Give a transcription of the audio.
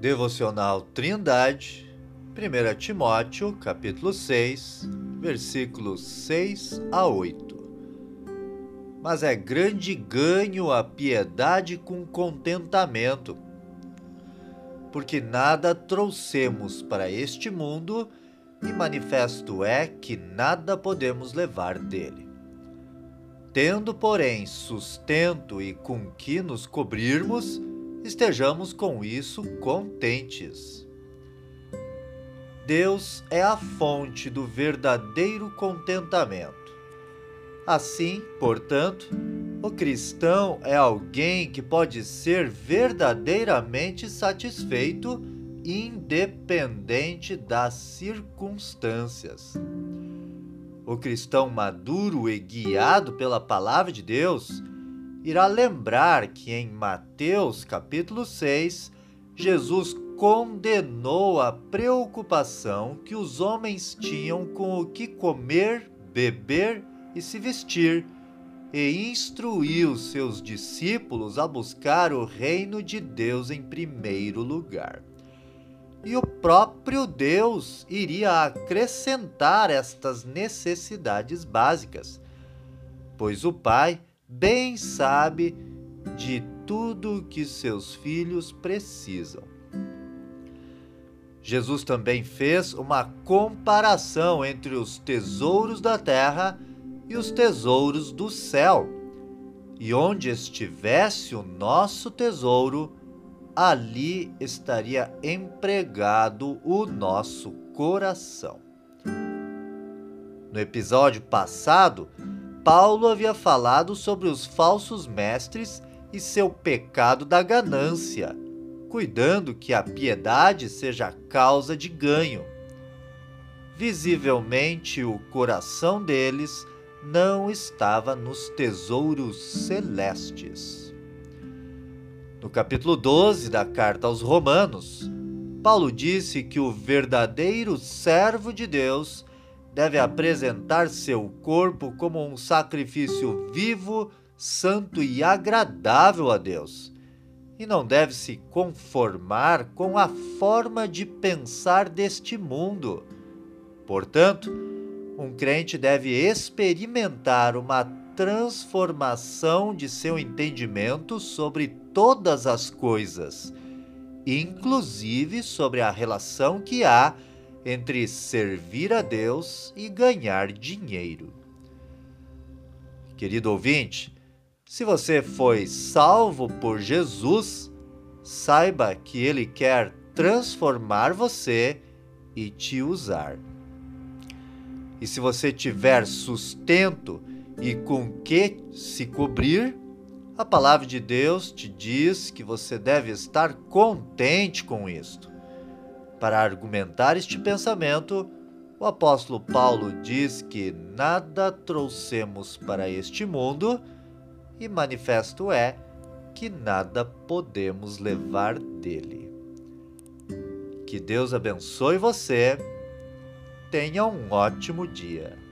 Devocional Trindade, 1 Timóteo, capítulo 6, versículos 6 a 8. Mas é grande ganho a piedade com contentamento, porque nada trouxemos para este mundo e manifesto é que nada podemos levar dele. Tendo, porém, sustento e com que nos cobrirmos, estejamos com isso contentes. Deus é a fonte do verdadeiro contentamento. Assim, portanto, o cristão é alguém que pode ser verdadeiramente satisfeito, independente das circunstâncias. O cristão maduro e guiado pela palavra de Deus irá lembrar que em Mateus capítulo 6, Jesus condenou a preocupação que os homens tinham com o que comer, beber e se vestir, e instruiu seus discípulos a buscar o reino de Deus em primeiro lugar. E o próprio Deus iria acrescentar estas necessidades básicas, pois o Pai bem sabe de tudo que seus filhos precisam. Jesus também fez uma comparação entre os tesouros da terra e os tesouros do céu. E onde estivesse o nosso tesouro, ali estaria empregado o nosso coração. No episódio passado, Paulo havia falado sobre os falsos mestres e seu pecado da ganância, cuidando que a piedade seja causa de ganho. Visivelmente, o coração deles não estava nos tesouros celestes. No capítulo 12 da carta aos Romanos, Paulo disse que o verdadeiro servo de Deus deve apresentar seu corpo como um sacrifício vivo, santo e agradável a Deus, e não deve se conformar com a forma de pensar deste mundo. Portanto, um crente deve experimentar uma transformação de seu entendimento sobre todas as coisas, inclusive sobre a relação que há entre servir a Deus e ganhar dinheiro. Querido ouvinte, se você foi salvo por Jesus, saiba que Ele quer transformar você e te usar. E se você tiver sustento e com que se cobrir, a palavra de Deus te diz que você deve estar contente com isto. Para argumentar este pensamento, o apóstolo Paulo diz que nada trouxemos para este mundo e manifesto é que nada podemos levar dele. Que Deus abençoe você. Tenha um ótimo dia.